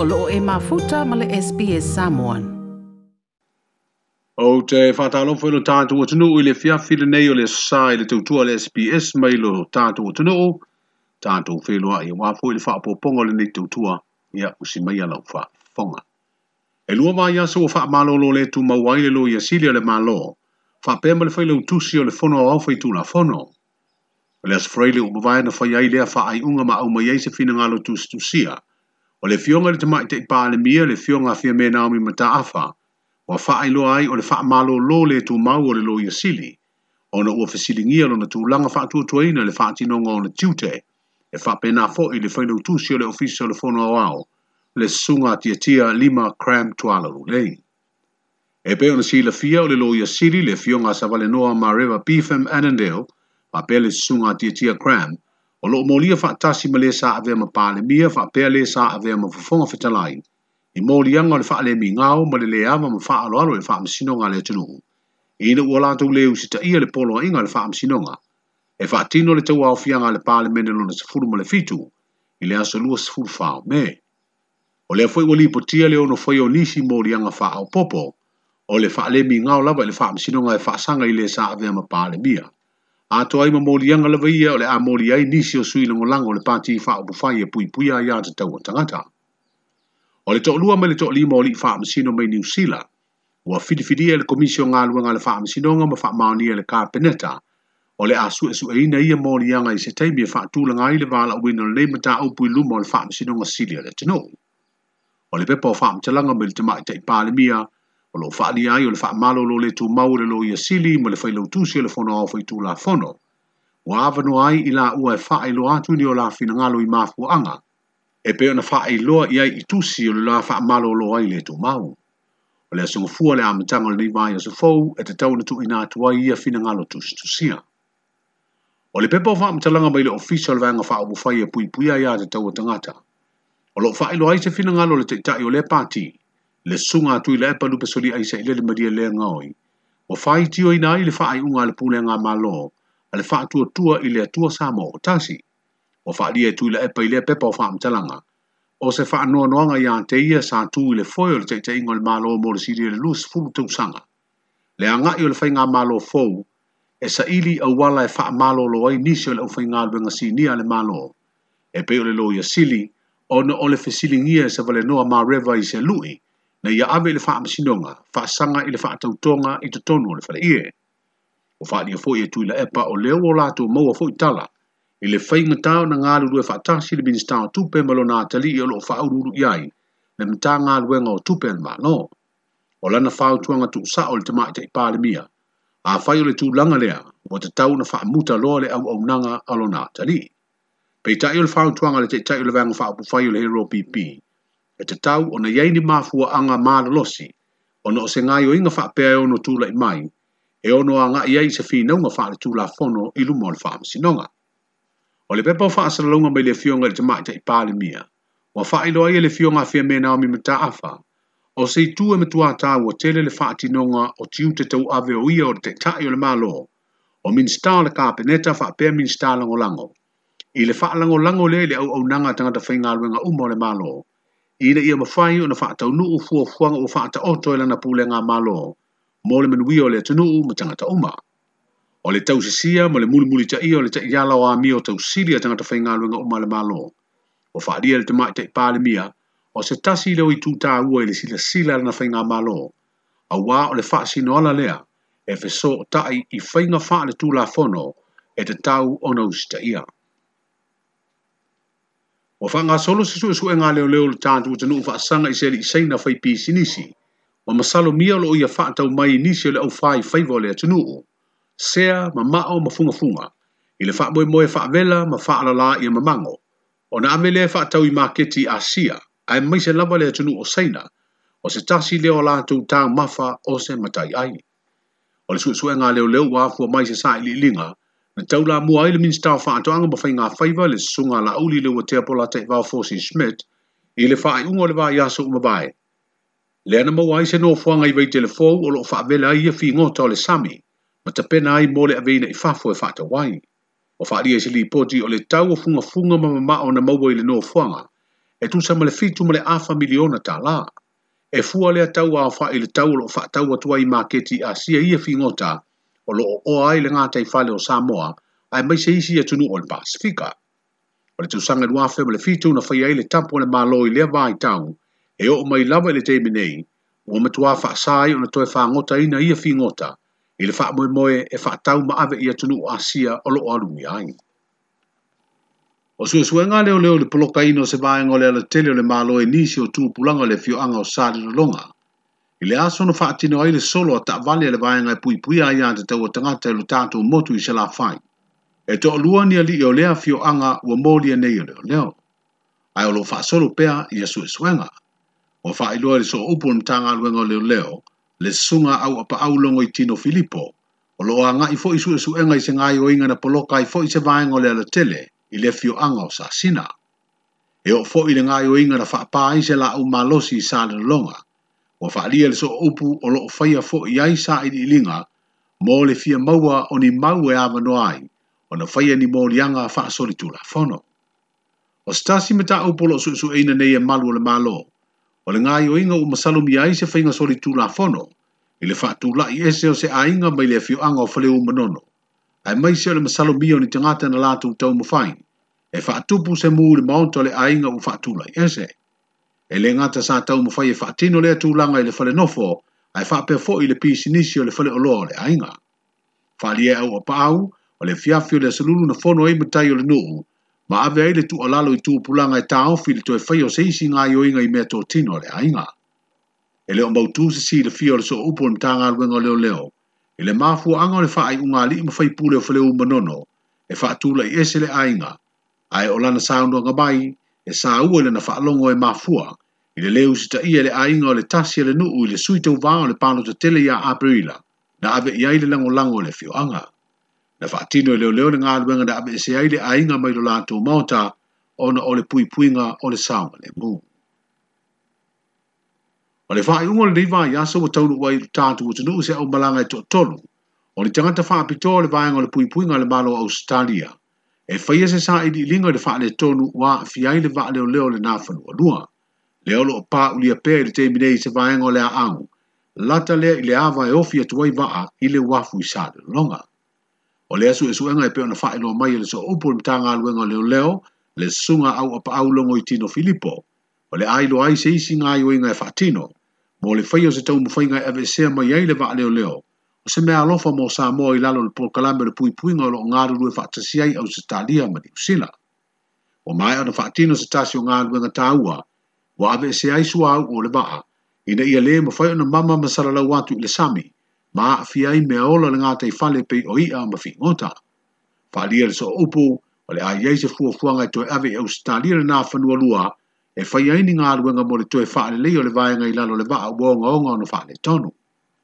o loo e mafuta ma le SPS Samoan. O te whātālofo i lo tātou atunuu i le fiafile nei o le sā i le tautua le SPS mai lo tātou atunuu, tātou whenua i wāfo i le whaapoponga le nei tautua i a usimai alau whaafonga. E lua wā iaso o lo le tu mauai le lo i sili le malo, whaapema le whailau tusi o le whono au tu la whono. Le asfrei le umawai na whai ai lea ai unga ma au mai se fina ngalo tusi tusia, O le fionga le tamai te ipa le mia le fionga fia me naomi ma taafa, wa faa ilo ai o le faa malo lo le tu mau o le lo ia sili, o na ua fesilingia lo na tūlanga faa tua tuaina le faa tinonga o na tiute, e faa pena fo i le whainau tusi o le ofisi o le fono au au, le sunga tia tia lima cram tualaru lei. E peo na sila fia o le lo ia sili le fionga sa valenoa noa rewa BFM Annandale, ma pele sunga tia tia cram, o lo molia fa tasi ma le sa ave ma pa e le mia fa pe le sa ave ma fo fonga fa i molia ngol fa le mi ngao ma le le ama ma fa alo alo e fa am sino nga le tunu i no wala tu le usi ta ia le polo i ngol fa am sino nga e fa tino le tau ofia nga le pa le mene lo na se furu ma le fitu i le aso lua se furu fa me o le foi wali po tia le ono foi o nisi molia nga fa au popo o le fa le mi ngao lava le fa am sino nga e fa sanga i le sa ave ma pa le mia atoai ma molianga lava ia o le a moli ai nisi o sui langolago o le pati faaupufai e puipuia iā tatau o tagata o le toʻalua mai le toʻalima o fa faamasino mai niusila ua fidifidia i le komisi o galuega fa le nga ma maoni i le peneta, o le a suʻesuʻeina ia moliaga i se taimi e faatulaga ai le valaauina o mata au pui luma o le nga sili le atunuu o le pepa o faamatalaga mai le tamaʻi o lo faaalia ai o le faamalo lo le tumau le lo ia sili ma le failoutusi e le fonoao faitulafono ua avanoa ai i laʻua e faailoa atu ni o lafinagalo i mafuaaga e pei ona faailoa i ai i tusi o le la faamalōlō ai le tumau o le asogafua le amataga o lenei vaiasofou e tatau na tuuina atu ai ia finagalo tusitusia o le pepa o faamatalaga mai le ofisa o le vaega faauvufai e puipuia iā tatau o tagata o loo faailoa ai se finagalo o le taʻitaʻi o le pati le sunga atu ila epa lupe soli aisa ile le maria lea ngaoi. O fai tio ina ile faa i unga le pule nga malo, ale faa tua tua ile atua samo o tasi. O faa lia tu ila epa ile pepa o faa mtalanga. O se faa noa noanga ya ante ia sa atu ile foyo le teite ingo le malo mo le siri e le lus furu te usanga. Le anga i ole fai nga malo fou, e sa ili au wala e faa malo lo ai nisi ole au fai nga alwe ngasi nia le malo. E pe ole lo ya sili, o ole fesili ngia e sa vale noa ma reva i se lui, na ia ave le faa masinonga, faa sanga ile faa tautonga i tatono le fale ie. O faa ni afo e tui la epa o leo o lato mau afo i tala, ile fai ngatao na ngā lulu e faa tasi le ministao tupe malo na atali i olo faa ururu iai, na mta ngā luenga o tupe ma no. O lana faa utuanga tu sa o le tama i tei pāle mia, a fai o le langa lea, o te tau na faa muta loa le au au nanga alo na atali. Pei tae o le faa utuanga le tei tae o vanga faa upu fai o hero pipi, e te tau o na yeini mafua anga maa losi, o na o se ngai o inga wha pēa e ono tula i mai, e ono a ngai ei se whina unga wha le tūla fono i luma o le wha amasinonga. O le pepa o wha asara lunga mai le fionga le te i pāle mia, wa wha ilo ai le fionga fia mena o mi mta afa, o se i tū e metu ata ua tele le wha atinonga o tiu te tau ave o ia o te tae o le maa o minsta le ka peneta wha pēa minsta lango lango. I le wha lango lango le le au au nanga tangata whainga luenga umo le maa ile ia mafai ona faatau nuu fuafuaga ua faataoto i e lana pulega malo mo le manuia o le atunuu ma tagata uma o le tausisia ma le mulimuli taʻia o le taʻiala o amia o tausili a tagata faigaluega uma le malo ua faaalia le tamaʻi taʻipalemia o se tasi leo i tutāua i le silasila lana faiga malo auā o le faasinoala lea efeso o taʻi i faiga faaletulafono e tatau ona usi taʻia o fanga solo se su sue nga leo leo le tantu utanu ufa asanga isi ali isaina fai pisi nisi. Wa masalo mia lo ia faa tau mai nisi ole au fai fai vole atanu u. Sea ma mao ma funga funga. Ile faa moe moe faa vela ma faa ala laa ia mamango. O na amele faa tau i maketi a sia. Ae mai se lava le atanu o saina. O se tasi leo la tau tau mafa o se matai ai. O le su sue nga leo leo wafu mai se saa ili ilinga. Tau la mua ai le minister wha atoanga anga whai ngā whaiva le sunga la uli lewa te apola te vau fosi Smith i le wha unga le vā uma bai. Le ana mau ai se no fuanga i vei telefou o lo wha vela i a fi ngota o le sami ma te pena ai mole a veina i whafo e wha te wai. O wha ria se li poti o le tau o funga funga ma mama o na maua i le no fuanga e tu sa male fitu male fa miliona ta la. E fua lea tau a wha i le tau o lo wha tau atua i maketi a sia i a fi ngota o lo o ai le ngātai whale o Samoa, ai mai se isi e tunu o le Pasifika. O le tūsanga nu awhi le fitu na whai le tapu le mālo i lea vai tau, e o mai lava le teimi nei, ua matua wha asai o na toi wha ngota ina ia fi ngota, i le wha moe moe e wha tau ma awe i atunu o Asia o lo o alumi ai. O sue sue ngā leo leo le poloka ino se vāenga o le tele o le mālo e nisi o tūpulanga le fio anga o sāri ralonga, longa, I le aso no fati no ai le solo a ta'avali a le vaenga i e pui pui ai te tau o tangata i e lo tātou motu i se la fai. E to lua ni ali e o lea fio anga ua mōli e nei o leo leo. Ai o lo fa solo pea i asu e suenga. O fa i lua le so upo ni tanga luenga o leo leo, le sunga au apa au longo i tino filipo. O lo anga i fo i su e suenga i se ngai o inga na poloka i fo i se vaenga o lea le tele i le fio anga o sa sina. E o fo i le ngai o inga na fa apa i se la umalosi i sa le longa o faalia le so upu o loo faia fo i ai sa i linga mo le fia maua o ni mau e ava no ai o na faia ni mo lianga a faa soli tula fono. O stasi me ta upu lo su su eina nei e malu le malo o le ngai o inga u masalu mi ai se fainga soli tula fono i le faa tula i ese o se a inga mai le fio anga o fale u manono ai mai se o le masalu mi o ni tangata na latu tau mafain e faa tupu se mu le maonto le a inga u faa tula i ese e le ngata sa tau mo fai e whaatino lea tūlanga i le whale nofo, ai whape fo i le pisi nisi o le whale o le ainga. Whali e au apa au, o le fiafi o le salulu na fono e mutai o le nuu, ma ave ai le tu alalo i tūpulanga e tau fi le toe fai o seisi ngā i oinga i mea tō tino le ainga. E leo mbau tū se le fio le so upo ni tā ngā ruenga leo leo, e le mafu anga o le whaai unga li ima fai pūle o whale u manono, e whaatūla i ese le ainga, ai olana lana saunua ngamai, e sa ua le na whaalongo e mafua, i le leu sita ia le ainga o le tasia e le nuu i le suitau vāo le pano te tele ia apirila, na ave i aile lango lango le fio anga. Na whaatino i e leo leo le ngā luenga na ave se aile ainga mai lo lato mauta, ona o le pui puinga o le sauma le mū. O le whaai ungo le riva i asa wa taulu wai tātu o tunu se au malanga i e tō tolu, o le tangata whaapitoa le vāinga o le pui puinga le malo Australia. e eh, faia se sa i lilinga i le tonu wa fiai le vaa leo leo le nāwha lua lua. Leo lo pa ulia pēr i le minei se vaenga o le a Lata lea i le awa e ofi atuai vaa i le wafu i sa le longa. O lea su e suenga e peo na i no mai e le so upo le mtanga luenga leo leo le sunga au apa au longo i tino Filipo. O le ailo ai se isi ngā i oinga e tino Mo le whaio se tau mwhainga e se mai ai le vaa leo leo. se mea alofa mo sa mo i lalo le prokalame le pui puinga lo ngaru lue fa atasi ai au se talia ma ni usila. O mai ana fa atino se tasi o ngaru e ngataua, wa ave se ai sua au o le baa, ina ia le ma fai ona mama ma sarala watu i le sami, ma a fi ai mea ola le ngata i fale pe o ia ma fi ngota. Fa lia le so upu, o le a iei se fua fua ngai toi ave au se talia le naa fanua lua, e fai aini ngaru e ngamore toi fa ale leo le vaenga i lalo le baa uonga onga ono fa ale tonu.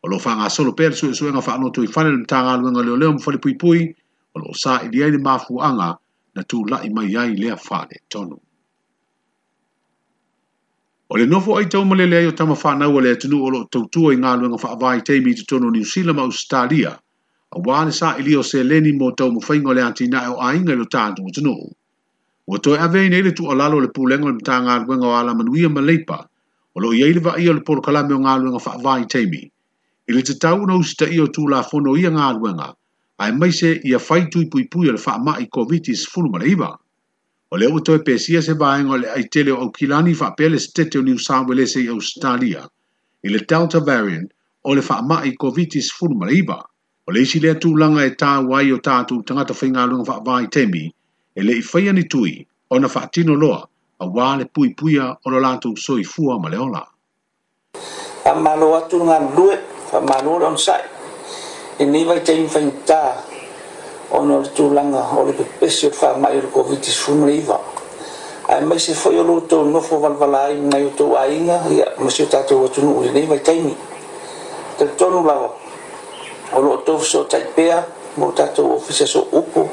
o fa nga solo per su su nga fa no tu fa le tanga lu nga le le mo fa le pui pui o sa i dia ni mafu anga na tu la i mai yai le fa le tonu Ole no fo ai tau le le yo tama fa na o le tu o lo tu i nga lu nga fa va i te mi tonu ni sila ma australia a wā sa i lio se leni mo tau mo nga le anti nae o a inga ilo tātu o tunu. Wa toi avei nei le tu alalo le pūlenga le nga ngā ruenga o ala manuia ma leipa, o lo iei le va ia le polo kalame o ngā fa wha avai teimi i le tatau na usita i o tū la fono i ngā luenga, a e maise i a whaitu pui pui o le wha i COVID-19 fulu mara O le o toi e pēsia se baeng o le aitele o kilani wha pēle stete o New South Wales i Australia, i Delta variant o le wha ma i COVID-19 fulu mara O le isi lea tū langa e tā wai o tātu tangata whai ngā luenga fa vai temi, e le i whai ani tui o na wha tino loa a wale le pui puia o le lātou soi fua ma le Amalo atu ngā lue fa manu on sai e nei vai te inventa ona o le tulaga o le pepesi o le o le covid-19 le iva mai se o lutou mai o tou o tatou atunuu lenei vaitaimi talitonu lava o loo zo fesootaʻi motato ma o tatou ofisi aso upu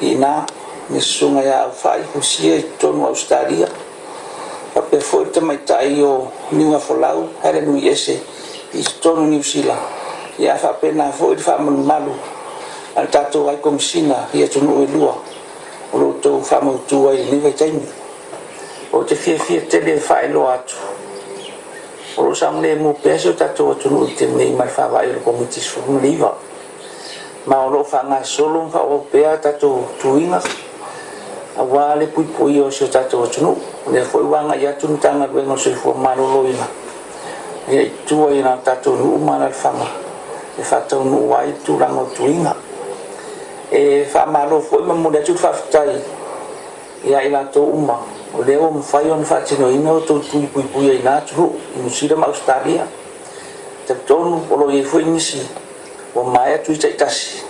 inā me susuga iā aufai pusia i tonu australia a pea foʻi le tamaitaʻi o tonnusila ya fa pena fo fa malu al tato wa kom sina ya tun o lua ro to fa mo tu wa ni ve tain o te fi fi te le fa lo at ro sam le mo peso tato tu no te me ma fa wa ro kom ti fo mo liva ma ro fa na solo fa o pe tato tu ina a wa le pui pui o so tato tu no ne fo wa ya tun tanga ve no se fo ma lo ina e tua i nga tatu nu umana al whanga e whatau nu wai tu rango tu inga e wha maro fo ima mure tu whaftai e a ila tō uma o leo mu whai on wha tino ina o tō tui pui pui a ina tu i musira ma australia te tonu o lo i fo inisi o maia tui tai tasi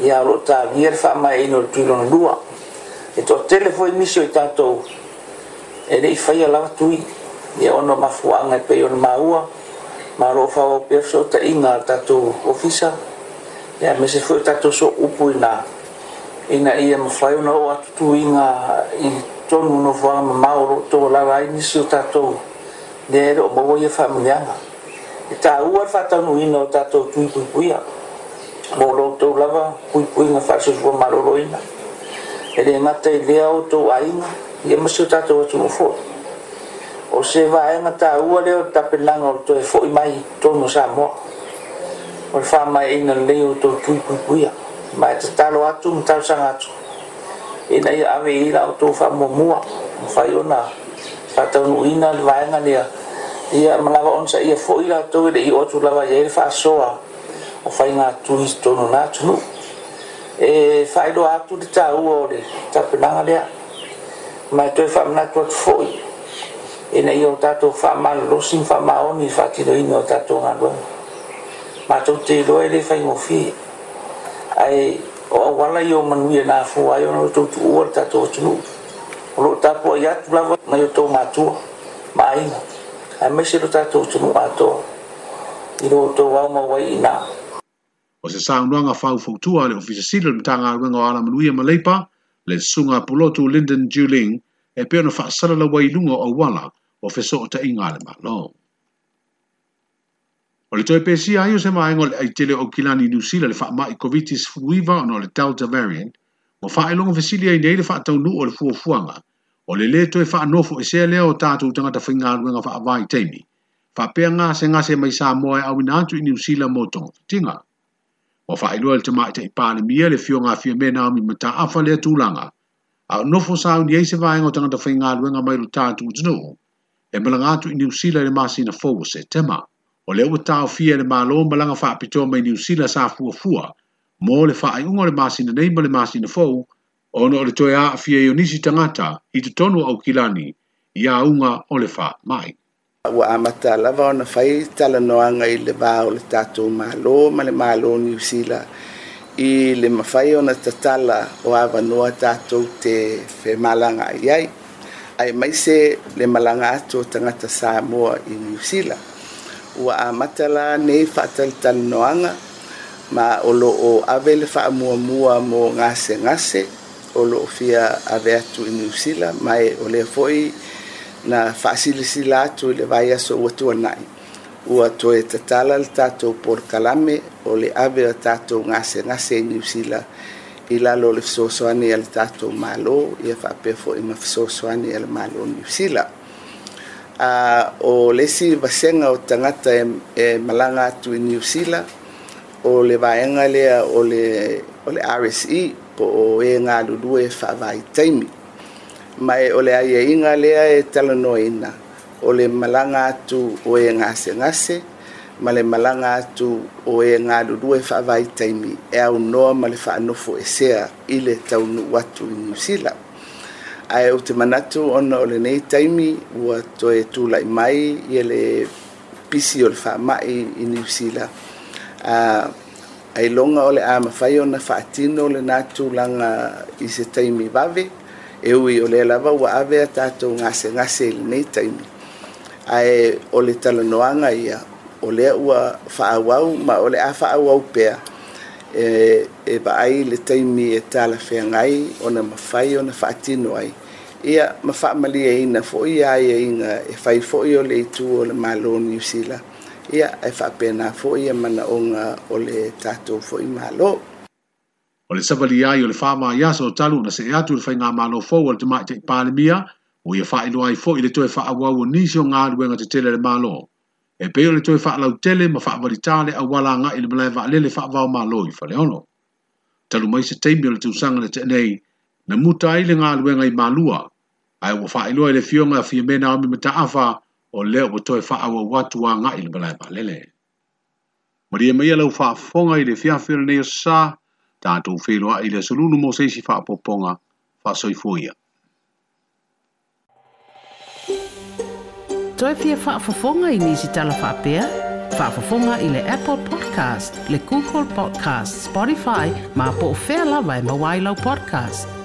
e a lo ta vier wha mai ino tui rono lua e tō tele fo inisi o i tatou e rei whai ala tui e ia ona mafuaaga e pe ona maua ma loo fauaopea so taʻiga a tatou ofisa ia me se foʻi tatou so upu ina ina ia mafai ona o atutuiga i tonu nofoaga mamao o loʻutou lalai nisi o tatou lea e leo maua ia faamuleaga e tāua le faatanuina o tatou tuipuipuia mo loutou lava puipuiga faasosua maloloina e lē gata i lea outou aiga ia masio tatou atunu foʻi o se va en ta ua le o tapelanga o e fo mai to no sa mo o fa mai in le o to tu pu pu ya mai ta ta lo atu ta sa nga tu e nei a ve ira o to fa mo mo fa yo na fa ta no ina le va en le ya ia malawa on sa ia fo ira to le i o tu la va ye fa so a o fa nga tu to no na tu e fa lo atu de ta ua o le tapelanga le ya mai to fa na to fo ina i o tatou faamalosi faamaoni faakinoina o tatou galue matou te iloa i lei faigofi ae o auala i o manui ana afua ai ona outou tuua le tatou atunuu o loo tapu ai atu lava nai o tou matua maaiga ae maise lo tatou atunuu atoa i lo outou au mauai inā o se saunoaga faufautua le ofisasili o le matagaluega o ala manuia ma leipa le suga pulotu linden juling e pe ona faasala lawa i luga o auala o fesootaʻiga a le malo o le toe pesia ai o se maega o le aitele o kilani niusila le faamaʻi covid-19 ona o le delta variant ua faailoga fesili ai nei le faataunuu o le fuafuaga o le lē toe faanofo esea lea o tatou tagata faigaluega faavā i taimi faapea gasegase mai sa moa e auina atu i niusila mo togafitiga ua faailua i le tamaʻitaʻipalemia le fiogafia me naomi mataafa lea tulaga A nofo sa uni eise vaenga o tangata whai ngā luenga mai lu tātu utunuu, e malangatu i New Zealand le masina fōu se tema, o le ua tāo fia le mālo malanga whaapitoa mai New Zealand sa fua fua, mō le whaaiunga le masina nei ma le masina fōu, ono le toe a fia i nisi tangata i te tonu au kilani i a unga o le wha mai. Ua amata lava ona fai talanoaga i le vā o le tatou mālo ma le mālo New Zealand, i le mafai ona tatala o avanoa tatou te whemalanga i ai. mai maise le malanga ato tangata Samoa i New Ua amata matala nei faatalitalinoaga tan noanga ma olo o ave le fa'amuamua mo ngase ngase olo fia ave atu i New Zealand mai o lea foi na faasilasila atu le vaiaso ua tuanaʻi Ua toe tatala le tatou por kalame o le ave a tatou gasegase e i niusila i lalo o le fesoasoani a le tatou malo ia faapea foʻi ma fesoasoani a le mālō niusila a o lesi vasega o tagata e, e malaga atu i niusila o le vaega lea o le, o le rse po o ē galulue e faavaitaimi e mai o le aiaiga lea e talanoaina o le malaga atu o e gasegase ma le malaga atu o e galulue faavaitaimi e aunoa ma le faanofo esea i le taunuu atu i niusila ae ou te manatu ona o lenei taimi ua toe tulaʻi mai ia le pisi o le faamaʻi i niusila uh, ailoga o le a mafai ona faatino o lenā tulaga i se taimi vave e ui o lea lava ua ave a tatou gasegase i lenei taimi ae o le talanoaga ia o lea ua faauau ma o le a faauau pea e, e vaai le taimi e talafeagai ona mafai ona faatino ai ia ma faamaliaina foʻi ia ia e fai e e foʻi o le itu o le malo new zealand ia e faapena foʻi e manaʻoga o e le tatou foʻi malo o le savalia ai o le faamaiaso o talu ona see atu i le faigā fou o le tamaʻi palemia o ia faailoa ai foʻi le toe faauau o nisi o galuega tetele le malo e pe ole toi whaalau tele ma whaavari tale a wala nga ili malai wa alele whaavau ma loi whale ono. Talu mai se teimi ole tu sanga na te nei na muta ile ngā luenga i malua ai wa wha ilua ele fionga a fiamena o mi mata awha o leo wa toi whaau a watu a nga ili malai wa alele. Maria mai alau fonga ili fiafira nei o sa tātou whiloa ili asolunu mo seisi whaapoponga poponga fuia. Maria toi fia whaafafonga i nisi tala whaapea? Whaafafonga i le Apple Podcast, le Google Podcast, Spotify, ma po o whea lawa e mawailau podcast.